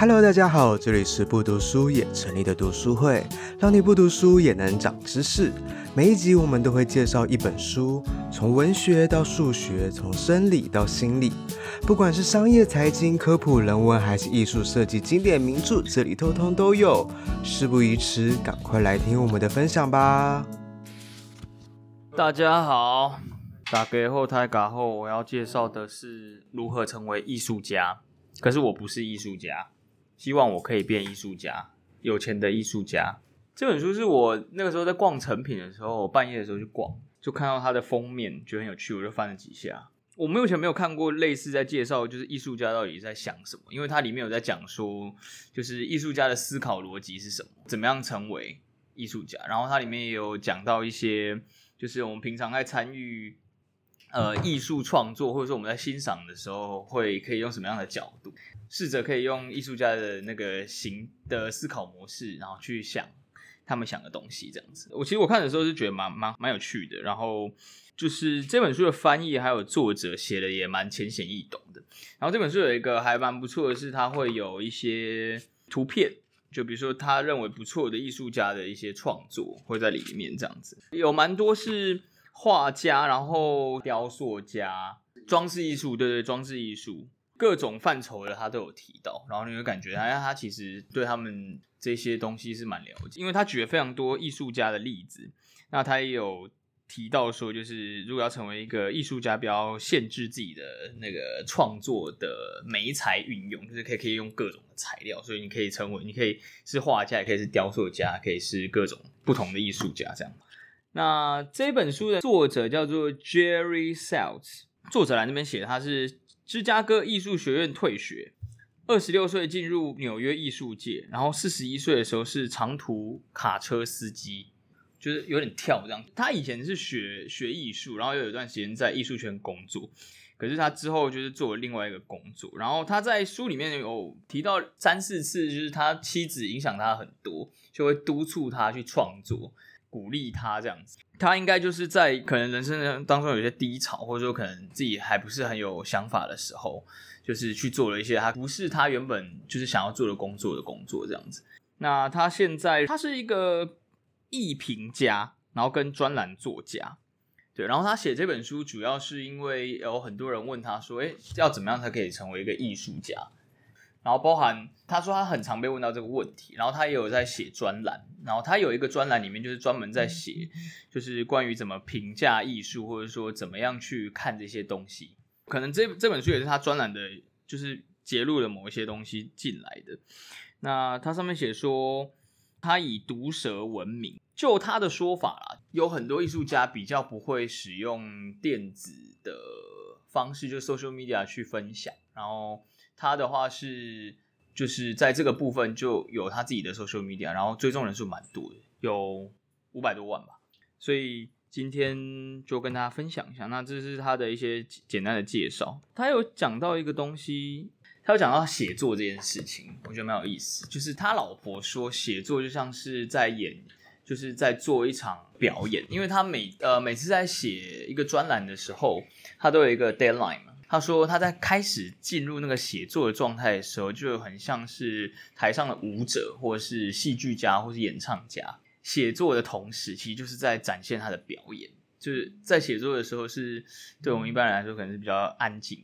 Hello，大家好，这里是不读书也成立的读书会，让你不读书也能长知识。每一集我们都会介绍一本书，从文学到数学，从生理到心理，不管是商业、财经、科普、人文，还是艺术设计、经典名著，这里通通都有。事不宜迟，赶快来听我们的分享吧。大家好，打给后台卡后，我要介绍的是如何成为艺术家。可是我不是艺术家。希望我可以变艺术家，有钱的艺术家。这本书是我那个时候在逛成品的时候，半夜的时候去逛，就看到它的封面，觉得很有趣，我就翻了几下。我目前没有看过类似在介绍，就是艺术家到底在想什么，因为它里面有在讲说，就是艺术家的思考逻辑是什么，怎么样成为艺术家。然后它里面也有讲到一些，就是我们平常在参与。呃，艺术创作或者说我们在欣赏的时候，会可以用什么样的角度，试着可以用艺术家的那个行的思考模式，然后去想他们想的东西，这样子。我其实我看的时候是觉得蛮蛮蛮有趣的，然后就是这本书的翻译还有作者写的也蛮浅显易懂的。然后这本书有一个还蛮不错的是，它会有一些图片，就比如说他认为不错的艺术家的一些创作会在里面，这样子有蛮多是。画家，然后雕塑家、装饰艺术，对对，装饰艺术各种范畴的他都有提到，然后你会感觉好像他其实对他们这些东西是蛮了解，因为他举了非常多艺术家的例子。那他也有提到说，就是如果要成为一个艺术家，不要限制自己的那个创作的媒材运用，就是可以可以用各种的材料，所以你可以成为，你可以是画家，也可以是雕塑家，可以是各种不同的艺术家这样。那这本书的作者叫做 Jerry Saltz，作者来那边写，他是芝加哥艺术学院退学，二十六岁进入纽约艺术界，然后四十一岁的时候是长途卡车司机，就是有点跳这样。他以前是学学艺术，然后又有一段时间在艺术圈工作，可是他之后就是做了另外一个工作。然后他在书里面有提到三四次，就是他妻子影响他很多，就会督促他去创作。鼓励他这样子，他应该就是在可能人生当中有些低潮，或者说可能自己还不是很有想法的时候，就是去做了一些他不是他原本就是想要做的工作的工作这样子。那他现在他是一个艺评家，然后跟专栏作家，对，然后他写这本书主要是因为有很多人问他说，诶，要怎么样才可以成为一个艺术家？然后包含他说他很常被问到这个问题，然后他也有在写专栏，然后他有一个专栏里面就是专门在写，就是关于怎么评价艺术，或者说怎么样去看这些东西。可能这这本书也是他专栏的，就是揭露了某一些东西进来的。那他上面写说，他以毒舌闻名。就他的说法啦，有很多艺术家比较不会使用电子的方式，就 social media 去分享，然后。他的话是，就是在这个部分就有他自己的 social media，然后追踪人数蛮多的，有五百多万吧。所以今天就跟大家分享一下，那这是他的一些简单的介绍。他有讲到一个东西，他有讲到写作这件事情，我觉得蛮有意思。就是他老婆说，写作就像是在演，就是在做一场表演，因为他每呃每次在写一个专栏的时候，他都有一个 deadline。他说他在开始进入那个写作的状态的时候，就很像是台上的舞者，或是戏剧家，或是演唱家。写作的同时，其实就是在展现他的表演。就是在写作的时候是，是对我们一般人来说可能是比较安静。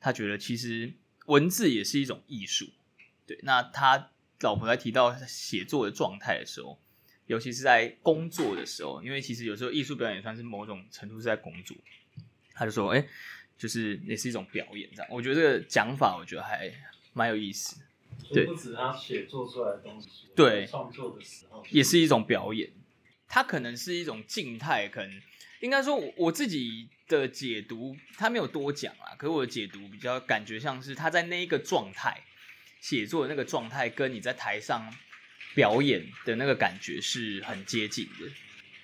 他觉得其实文字也是一种艺术。对，那他老婆在提到写作的状态的时候，尤其是在工作的时候，因为其实有时候艺术表演也算是某种程度是在工作。他就说：“哎。”就是也是一种表演，这样我觉得这个讲法，我觉得还蛮有意思。对，不止他写作出来的东西，对，创作的时候也是一种表演。它可能是一种静态，可能应该说我，我自己的解读，他没有多讲啊。可是我的解读比较感觉像是他在那一个状态写作的那个状态，跟你在台上表演的那个感觉是很接近的。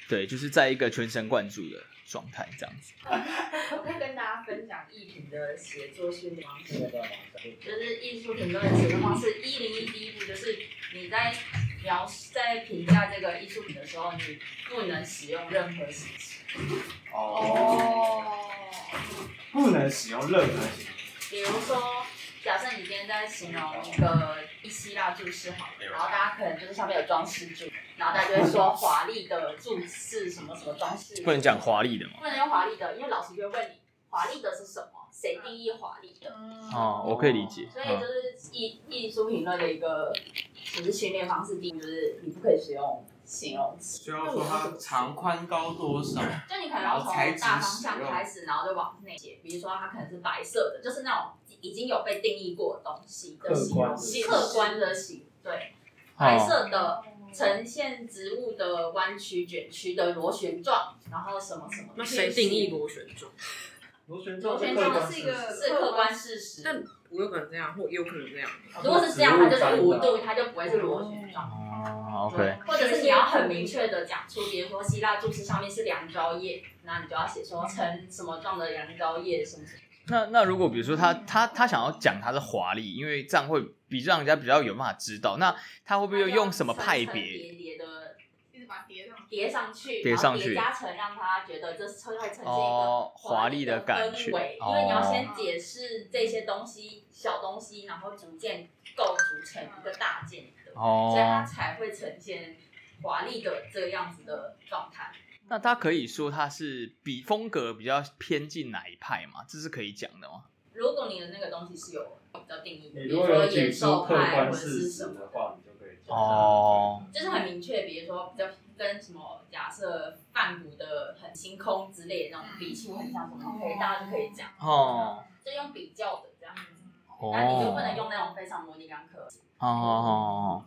对，就是在一个全神贯注的。状态这样子，我可以跟大家分享艺评的写作训练方式。就是艺术评论的写作方式，一零一第一步就是你在描在评价这个艺术品的时候，你不能使用任何形式。哦。不能使用任何形式。比如说，假设你今天在形容一个希腊柱式好了，然后大家可能就是上面有装饰柱，然后大家就会说华丽的注释什么什么装饰。不能讲华丽的吗？不能用华丽的，因为老师就会问你华丽的是什么？谁定义华丽的？哦，我可以理解。所以就是艺艺术评论的一个就是训练方式，第一就是你不可以使用形容词。就要说它长宽高多少？就你可能要从大方向开始，然后就往内写。比如说它可能是白色的，就是那种已经有被定义过的东西的形容词，客观的形，对，白色的呈现植物的弯曲卷曲的螺旋状，然后什么什么。那谁定义螺旋状？螺旋状是一个是客观事实，但我有可能这样，或有可能这样。如果是这样，它就是弧度，它就不会是螺旋状。哦，OK。或者是你要很明确的讲出，比如说希腊柱式上面是两蕉叶，那你就要写说呈什么状的两蕉叶什么什么。那那如果比如说他他他想要讲它是华丽，因为这样会比让人家比较有办法知道，那他会不会用什么派别？叠上去，叠上去，叠加成，让他觉得这是会呈现一个华丽的感觉。因为你要先解释这些东西，小东西，然后逐渐构筑成一个大件的，所以它才会呈现华丽的这个样子的状态。那他可以说他是比风格比较偏近哪一派吗？这是可以讲的吗？如果你的那个东西是有比较定义的，比如说野兽派或者是什么的话，你就可以哦，就是很明确，比如说比较。跟什么假设泛古的很星空之类的那种笔触很像什么，可以大家就可以讲。哦，就用比较的这样子，那你就不能用那种非常模棱两可哦哦哦，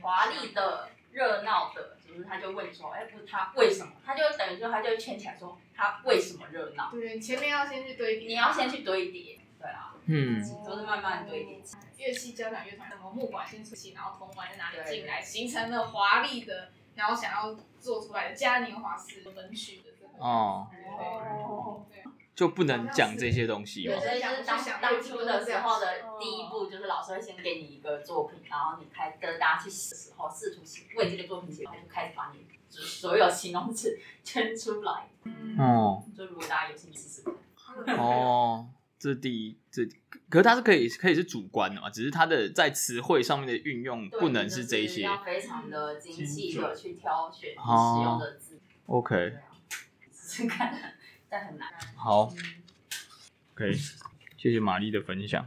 华丽的、热闹的，就是他就问说，哎，不，他为什么？他就等于说，他就圈起来说，他为什么热闹？对，前面要先去堆叠，你要先去堆叠，对啊，嗯，都是慢慢堆叠，乐器交响乐团什么木管先出现，然后铜管在哪里进来，形成了华丽的。然后想要做出来的嘉年华式分区的这个哦，对，就不能讲这些东西。对，所以就是当当初的时候的第一步，就是老师会先给你一个作品，然后你开跟大家去写的时候，试图为这个作品写，然后就开始把你所有形容词圈出来。哦，就如果大家有兴趣试试看。哦。这是第一，这可是它是可以可以是主观的嘛？只是它的在词汇上面的运用不能是这些。非常的精细的去挑选使用的字。哦、OK。是看，但很难。好。OK，谢谢玛丽的分享。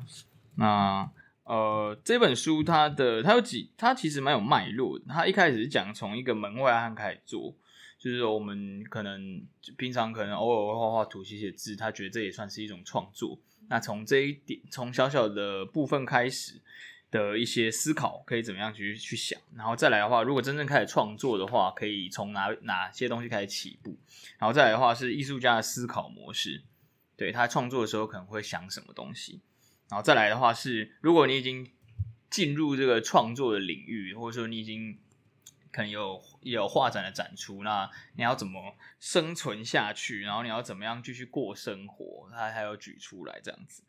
那呃，这本书它的它有几，它其实蛮有脉络的。它一开始是讲从一个门外汉开始做。就是我们可能平常可能偶尔会画画图、写写字，他觉得这也算是一种创作。那从这一点，从小小的部分开始的一些思考，可以怎么样去去想？然后再来的话，如果真正开始创作的话，可以从哪哪些东西开始起步？然后再来的话，是艺术家的思考模式，对，他创作的时候可能会想什么东西？然后再来的话是，如果你已经进入这个创作的领域，或者说你已经。可能有有画展的展出，那你要怎么生存下去？然后你要怎么样继续过生活？他还有举出来这样子，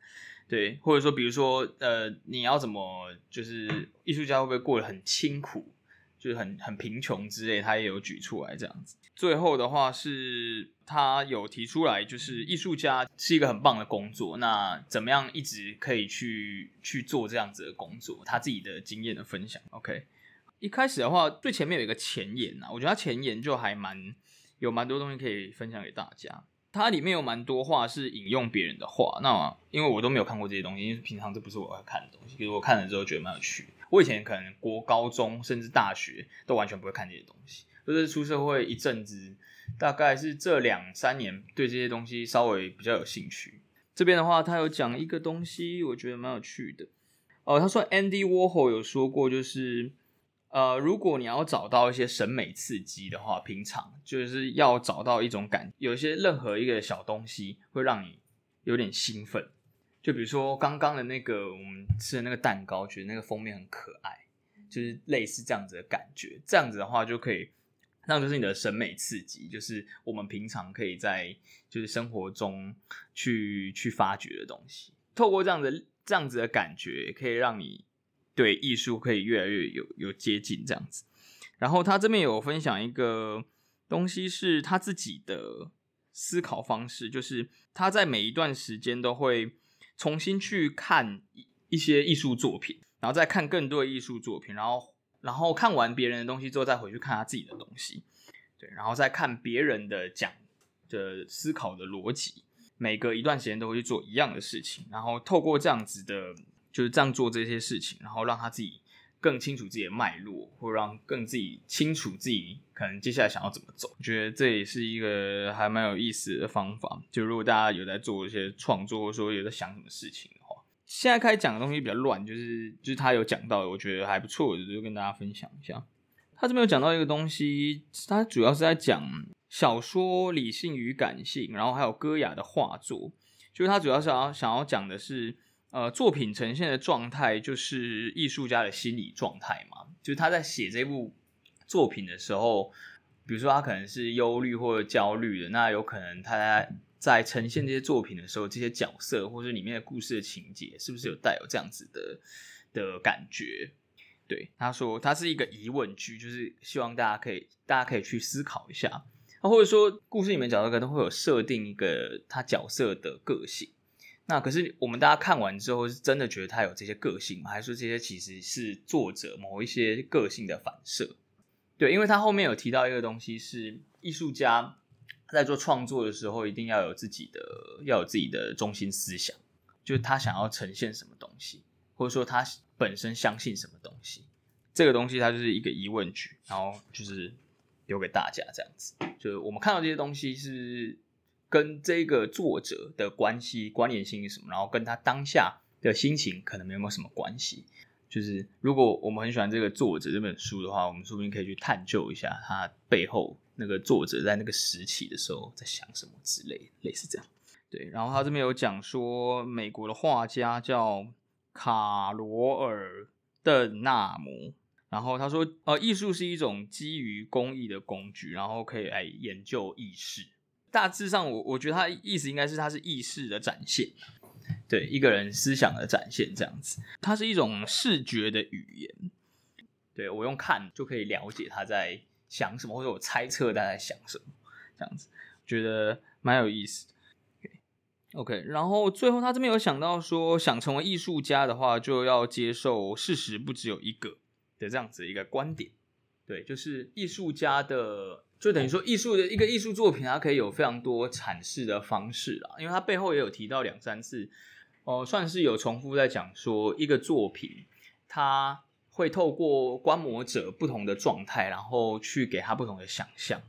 对，或者说比如说呃，你要怎么就是艺术家会不会过得很清苦，就是很很贫穷之类，他也有举出来这样子。最后的话是他有提出来，就是艺术家是一个很棒的工作，那怎么样一直可以去去做这样子的工作？他自己的经验的分享，OK。一开始的话，最前面有一个前言呐，我觉得它前言就还蛮有蛮多东西可以分享给大家。它里面有蛮多话是引用别人的话，那因为我都没有看过这些东西，因为平常这不是我要看的东西。可是我看了之后觉得蛮有趣。我以前可能国高中甚至大学都完全不会看这些东西，就是出社会一阵子，大概是这两三年对这些东西稍微比较有兴趣。这边的话，他有讲一个东西，我觉得蛮有趣的。哦，他说 Andy Warhol 有说过，就是。呃，如果你要找到一些审美刺激的话，平常就是要找到一种感，有些任何一个小东西会让你有点兴奋，就比如说刚刚的那个我们吃的那个蛋糕，觉得那个封面很可爱，就是类似这样子的感觉，这样子的话就可以，那就是你的审美刺激，就是我们平常可以在就是生活中去去发掘的东西，透过这样的这样子的感觉，可以让你。对艺术可以越来越有有接近这样子，然后他这边有分享一个东西是他自己的思考方式，就是他在每一段时间都会重新去看一一些艺术作品，然后再看更多的艺术作品，然后然后看完别人的东西之后，再回去看他自己的东西，对，然后再看别人的讲的思考的逻辑，每隔一段时间都会去做一样的事情，然后透过这样子的，就是这样做这些事情，然后让他自己。更清楚自己的脉络，或让更自己清楚自己可能接下来想要怎么走。我觉得这也是一个还蛮有意思的方法。就如果大家有在做一些创作，或者说有在想什么事情的话，现在开始讲的东西比较乱，就是就是他有讲到，我觉得还不错，就跟大家分享一下。他这边有讲到一个东西，他主要是在讲小说理性与感性，然后还有戈雅的画作，就是他主要是要想要讲的是。呃，作品呈现的状态就是艺术家的心理状态嘛，就是他在写这部作品的时候，比如说他可能是忧虑或者焦虑的，那有可能他在呈现这些作品的时候，这些角色或者里面的故事的情节，是不是有带有这样子的的感觉？对，他说他是一个疑问句，就是希望大家可以大家可以去思考一下，或者说故事里面角色可能会有设定一个他角色的个性。那可是我们大家看完之后，是真的觉得他有这些个性吗？还是说这些其实是作者某一些个性的反射？对，因为他后面有提到一个东西，是艺术家在做创作的时候，一定要有自己的，要有自己的中心思想，就是他想要呈现什么东西，或者说他本身相信什么东西。这个东西它就是一个疑问句，然后就是留给大家这样子，就是我们看到这些东西是。跟这个作者的关系关联性是什么？然后跟他当下的心情可能没有什么关系。就是如果我们很喜欢这个作者这本书的话，我们说不定可以去探究一下他背后那个作者在那个时期的时候在想什么之类，类似这样。对，然后他这边有讲说，美国的画家叫卡罗尔·邓纳姆，然后他说，呃，艺术是一种基于工艺的工具，然后可以来研究意识。大致上我，我觉得他意思应该是，它是意识的展现，对一个人思想的展现这样子。它是一种视觉的语言，对我用看就可以了解他在想什么，或者我猜测他在想什么，这样子，觉得蛮有意思的。OK，然后最后他这边有想到说，想成为艺术家的话，就要接受事实不只有一个的这样子一个观点。对，就是艺术家的。就等于说，艺术的一个艺术作品，它可以有非常多阐释的方式啦。因为它背后也有提到两三次，哦、呃，算是有重复在讲说，一个作品，它会透过观摩者不同的状态，然后去给他不同的想象。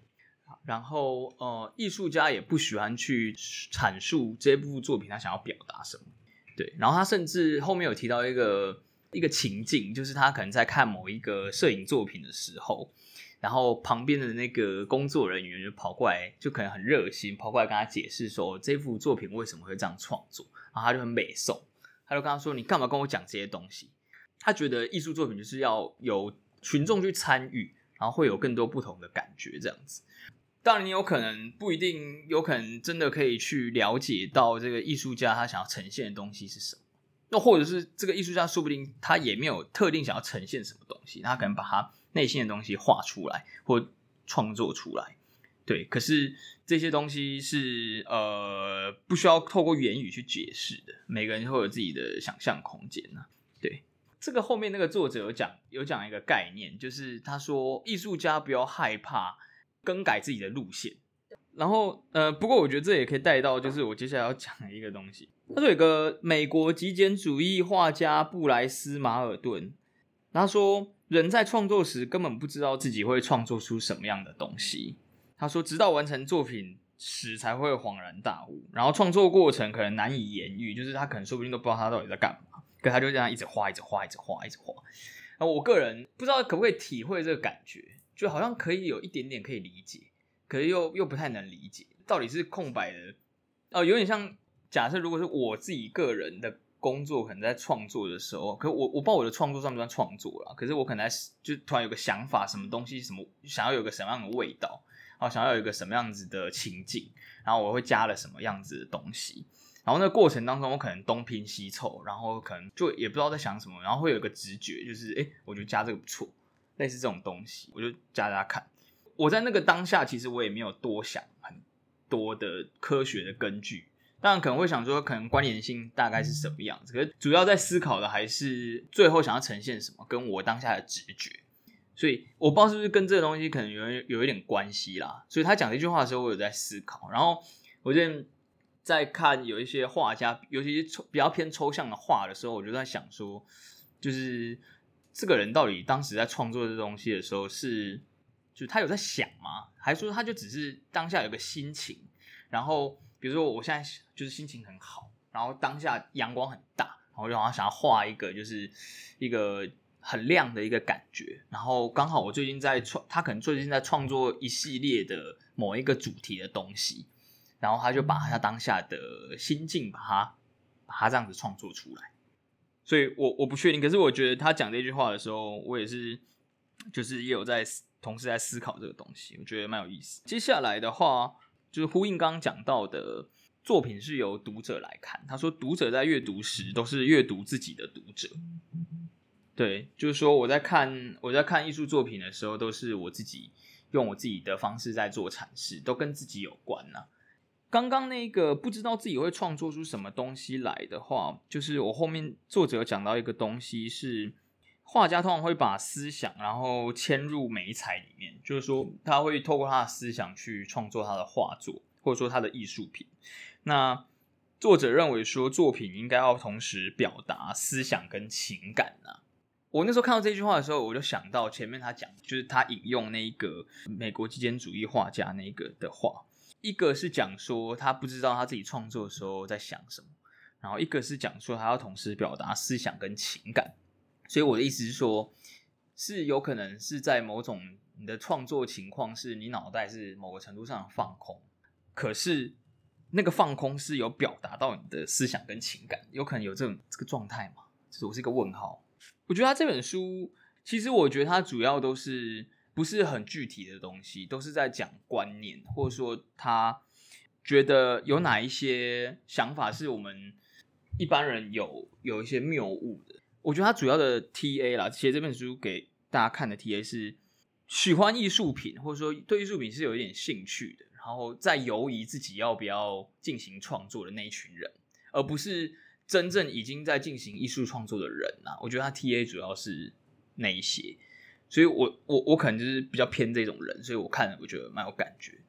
然后，呃，艺术家也不喜欢去阐述这部作品他想要表达什么。对，然后他甚至后面有提到一个一个情境，就是他可能在看某一个摄影作品的时候。然后旁边的那个工作人员就跑过来，就可能很热心，跑过来跟他解释说，这幅作品为什么会这样创作，然后他就很美颂，他就跟他说：“你干嘛跟我讲这些东西？”他觉得艺术作品就是要有群众去参与，然后会有更多不同的感觉，这样子。当然，你有可能不一定，有可能真的可以去了解到这个艺术家他想要呈现的东西是什么。那或者是这个艺术家说不定他也没有特定想要呈现什么东西，他可能把它。内心的东西画出来或创作出来，对。可是这些东西是呃不需要透过言语去解释的，每个人会有自己的想象空间呢。对，这个后面那个作者有讲有讲一个概念，就是他说艺术家不要害怕更改自己的路线。然后呃，不过我觉得这也可以带到，就是我接下来要讲的一个东西。他说有个美国极简主义画家布莱斯马尔顿，他说。人在创作时根本不知道自己会创作出什么样的东西。他说，直到完成作品时才会恍然大悟。然后创作过程可能难以言喻，就是他可能说不定都不知道他到底在干嘛，可他就这样一直画，一直画，一直画，一直画。那我个人不知道可不可以体会这个感觉，就好像可以有一点点可以理解，可是又又不太能理解，到底是空白的。哦、有点像假设，如果是我自己个人的。工作可能在创作的时候，可我我不知道我的创作算不算创作啦。可是我可能在就突然有个想法，什么东西，什么想要有个什么样的味道，然后想要有一个什么样子的情境，然后我会加了什么样子的东西。然后那个过程当中，我可能东拼西凑，然后可能就也不知道在想什么，然后会有一个直觉，就是哎，我觉得加这个不错，类似这种东西，我就加加看。我在那个当下，其实我也没有多想很多的科学的根据。当然可能会想说，可能关联性大概是什么样子，可是主要在思考的还是最后想要呈现什么，跟我当下的直觉。所以我不知道是不是跟这个东西可能有有一点关系啦。所以他讲这句话的时候，我有在思考。然后我最近在看有一些画家，尤其是抽比较偏抽象的画的时候，我就在想说，就是这个人到底当时在创作这东西的时候是，就他有在想吗？还是说他就只是当下有个心情，然后。比如说，我现在就是心情很好，然后当下阳光很大，然后就好像想要画一个，就是一个很亮的一个感觉。然后刚好我最近在创，他可能最近在创作一系列的某一个主题的东西，然后他就把他当下的心境把它把它这样子创作出来。所以我我不确定，可是我觉得他讲这句话的时候，我也是就是也有在同时在思考这个东西，我觉得蛮有意思。接下来的话。就是呼应刚刚讲到的作品是由读者来看。他说，读者在阅读时都是阅读自己的读者。对，就是说我在看我在看艺术作品的时候，都是我自己用我自己的方式在做阐释，都跟自己有关呐。刚刚那个不知道自己会创作出什么东西来的话，就是我后面作者讲到一个东西是。画家通常会把思想，然后嵌入媒材里面，就是说他会透过他的思想去创作他的画作，或者说他的艺术品。那作者认为说，作品应该要同时表达思想跟情感啊。我那时候看到这句话的时候，我就想到前面他讲，就是他引用那一个美国极简主义画家那个的话，一个是讲说他不知道他自己创作的时候在想什么，然后一个是讲说他要同时表达思想跟情感。所以我的意思是说，是有可能是在某种你的创作情况，是你脑袋是某个程度上放空，可是那个放空是有表达到你的思想跟情感，有可能有这种这个状态吗？就是我是一个问号。我觉得他这本书，其实我觉得他主要都是不是很具体的东西，都是在讲观念，或者说他觉得有哪一些想法是我们一般人有有一些谬误的。我觉得他主要的 TA 啦，其实这本书给大家看的 TA 是喜欢艺术品，或者说对艺术品是有一点兴趣的，然后在犹疑自己要不要进行创作的那一群人，而不是真正已经在进行艺术创作的人呐。我觉得他 TA 主要是那一些，所以我我我可能就是比较偏这种人，所以我看了我觉得蛮有感觉，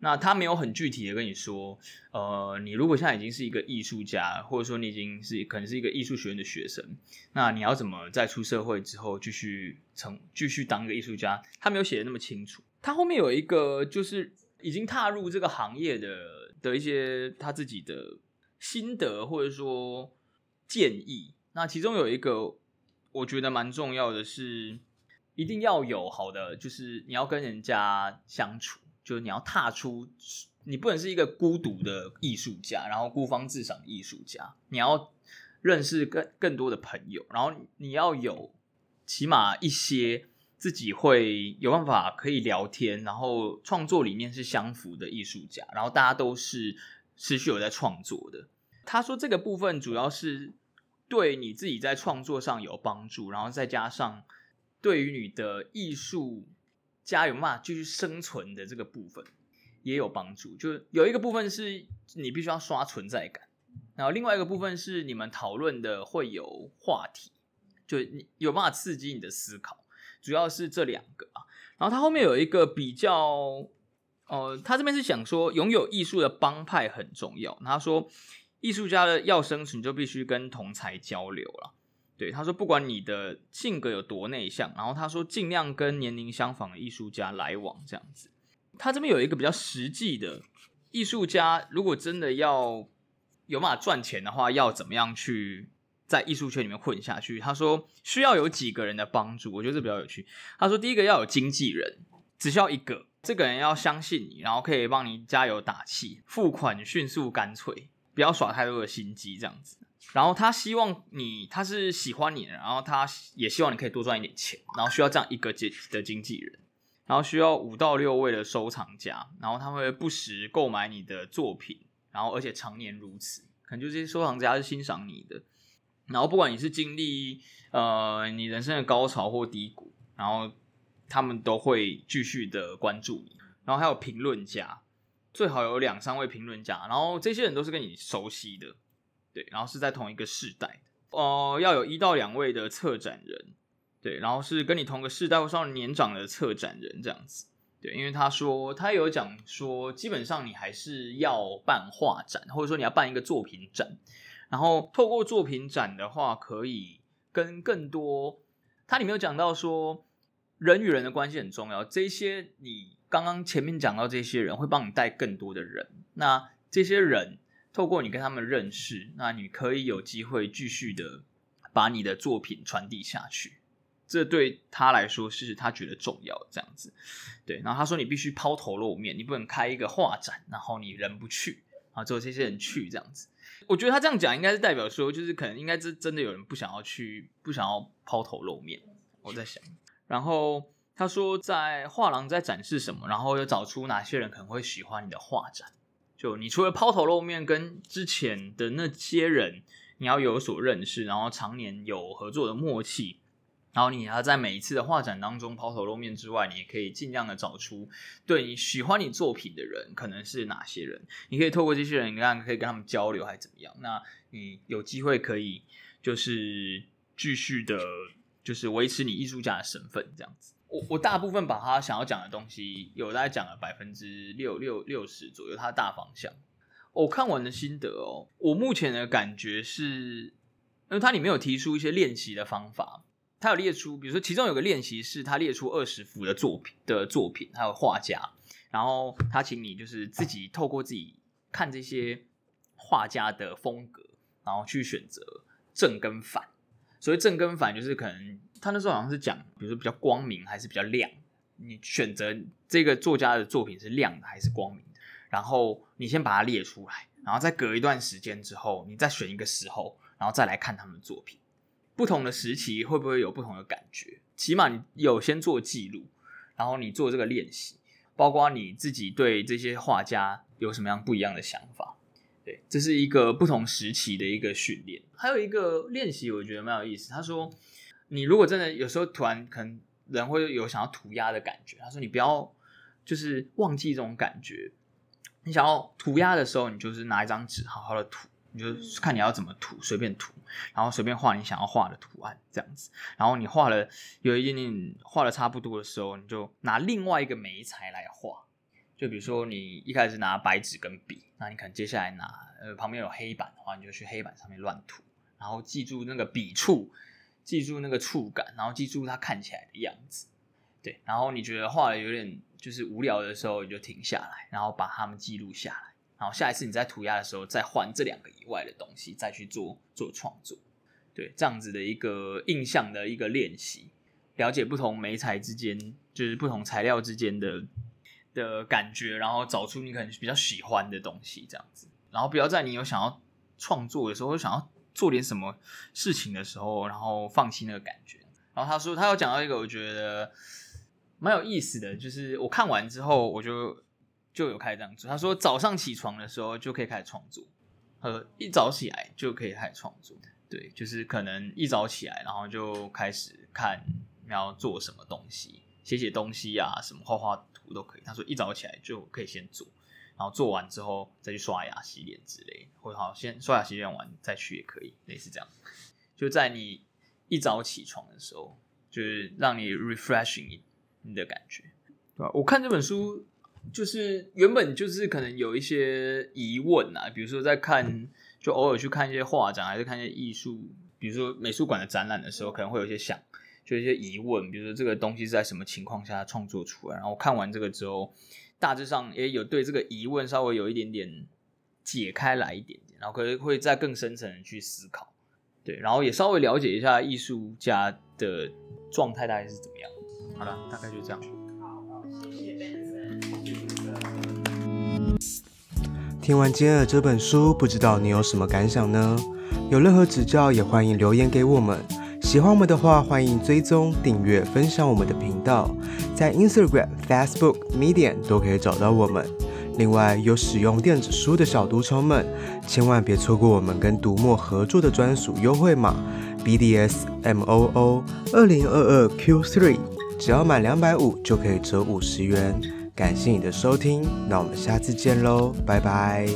那他没有很具体的跟你说，呃，你如果现在已经是一个艺术家，或者说你已经是可能是一个艺术学院的学生，那你要怎么在出社会之后继续成继续当一个艺术家？他没有写的那么清楚。他后面有一个就是已经踏入这个行业的的一些他自己的心得或者说建议。那其中有一个我觉得蛮重要的是，一定要有好的，就是你要跟人家相处。就是你要踏出，你不能是一个孤独的艺术家，然后孤芳自赏的艺术家。你要认识更更多的朋友，然后你要有起码一些自己会有办法可以聊天，然后创作理念是相符的艺术家，然后大家都是持续有在创作的。他说这个部分主要是对你自己在创作上有帮助，然后再加上对于你的艺术。加油嘛，继续生存的这个部分也有帮助。就有一个部分是你必须要刷存在感，然后另外一个部分是你们讨论的会有话题，就你有办法刺激你的思考。主要是这两个啊。然后他后面有一个比较，呃，他这边是想说拥有艺术的帮派很重要。他说艺术家的要生存就必须跟同才交流了。对，他说，不管你的性格有多内向，然后他说尽量跟年龄相仿的艺术家来往，这样子。他这边有一个比较实际的艺术家，如果真的要有办法赚钱的话，要怎么样去在艺术圈里面混下去？他说需要有几个人的帮助，我觉得这比较有趣。他说第一个要有经纪人，只需要一个，这个人要相信你，然后可以帮你加油打气，付款迅速干脆，不要耍太多的心机，这样子。然后他希望你，他是喜欢你，然后他也希望你可以多赚一点钱，然后需要这样一个经的经纪人，然后需要五到六位的收藏家，然后他会不时购买你的作品，然后而且常年如此，可能就这些收藏家是欣赏你的，然后不管你是经历呃你人生的高潮或低谷，然后他们都会继续的关注你，然后还有评论家。最好有两三位评论家，然后这些人都是跟你熟悉的，对，然后是在同一个世代，哦、呃，要有一到两位的策展人，对，然后是跟你同个世代或稍微年长的策展人这样子，对，因为他说他有讲说，基本上你还是要办画展，或者说你要办一个作品展，然后透过作品展的话，可以跟更多，他里面有讲到说，人与人的关系很重要，这些你。刚刚前面讲到这些人会帮你带更多的人，那这些人透过你跟他们认识，那你可以有机会继续的把你的作品传递下去，这对他来说是他觉得重要这样子。对，然后他说你必须抛头露面，你不能开一个画展，然后你人不去，然后只有这些人去这样子。我觉得他这样讲应该是代表说，就是可能应该是真的有人不想要去，不想要抛头露面。我在想，然后。他说，在画廊在展示什么，然后又找出哪些人可能会喜欢你的画展。就你除了抛头露面，跟之前的那些人你要有所认识，然后常年有合作的默契，然后你要在每一次的画展当中抛头露面之外，你也可以尽量的找出对你喜欢你作品的人可能是哪些人。你可以透过这些人，你看可以跟他们交流，还是怎么样？那你有机会可以就是继续的，就是维持你艺术家的身份，这样子。我我大部分把他想要讲的东西，有大概讲了百分之六六六十左右，他的大方向。我看完的心得哦，我目前的感觉是，因为它里面有提出一些练习的方法，他有列出，比如说其中有个练习是他列出二十幅的作品的作品，还有画家，然后他请你就是自己透过自己看这些画家的风格，然后去选择正跟反。所谓正跟反，就是可能他那时候好像是讲，比如说比较光明还是比较亮，你选择这个作家的作品是亮的还是光明的，然后你先把它列出来，然后再隔一段时间之后，你再选一个时候，然后再来看他们的作品，不同的时期会不会有不同的感觉？起码你有先做记录，然后你做这个练习，包括你自己对这些画家有什么样不一样的想法。对，这是一个不同时期的一个训练，还有一个练习，我觉得蛮有意思。他说，你如果真的有时候突然可能人会有想要涂鸦的感觉，他说你不要就是忘记这种感觉。你想要涂鸦的时候，你就是拿一张纸好好的涂，你就看你要怎么涂，随便涂，然后随便画你想要画的图案这样子。然后你画了有一点点画的差不多的时候，你就拿另外一个媒材来画。就比如说，你一开始拿白纸跟笔，那你可能接下来拿呃旁边有黑板的话，你就去黑板上面乱涂，然后记住那个笔触，记住那个触感，然后记住它看起来的样子，对。然后你觉得画的有点就是无聊的时候，你就停下来，然后把它们记录下来，然后下一次你在涂鸦的时候，再换这两个以外的东西，再去做做创作，对，这样子的一个印象的一个练习，了解不同媒材之间，就是不同材料之间的。的感觉，然后找出你可能比较喜欢的东西，这样子，然后不要在你有想要创作的时候，想要做点什么事情的时候，然后放弃那个感觉。然后他说，他有讲到一个我觉得蛮有意思的，就是我看完之后，我就就有开始这样做。他说，早上起床的时候就可以开始创作，呃，一早起来就可以开始创作。对，就是可能一早起来，然后就开始看要做什么东西，写写东西啊，什么画画。都可以。他说一早起来就可以先做，然后做完之后再去刷牙洗脸之类，或者好先刷牙洗脸完再去也可以，类似这样。就在你一早起床的时候，就是让你 refreshing 你的感觉，对吧？我看这本书就是原本就是可能有一些疑问啊，比如说在看就偶尔去看一些画展，还是看一些艺术，比如说美术馆的展览的时候，可能会有一些想。就一些疑问，比如说这个东西是在什么情况下创作出来，然后看完这个之后，大致上也有对这个疑问稍微有一点点解开来一点点，然后可能会再更深层的去思考，对，然后也稍微了解一下艺术家的状态大概是怎么样。好了，大概就这样。好，谢谢。听完今天的这本书，不知道你有什么感想呢？有任何指教也欢迎留言给我们。喜欢我们的话，欢迎追踪、订阅、分享我们的频道，在 Instagram、Facebook、Medium 都可以找到我们。另外，有使用电子书的小读虫们，千万别错过我们跟读墨合作的专属优惠码 BDSMOO 二零二二 Q3，只要满两百五就可以折五十元。感谢你的收听，那我们下次见喽，拜拜。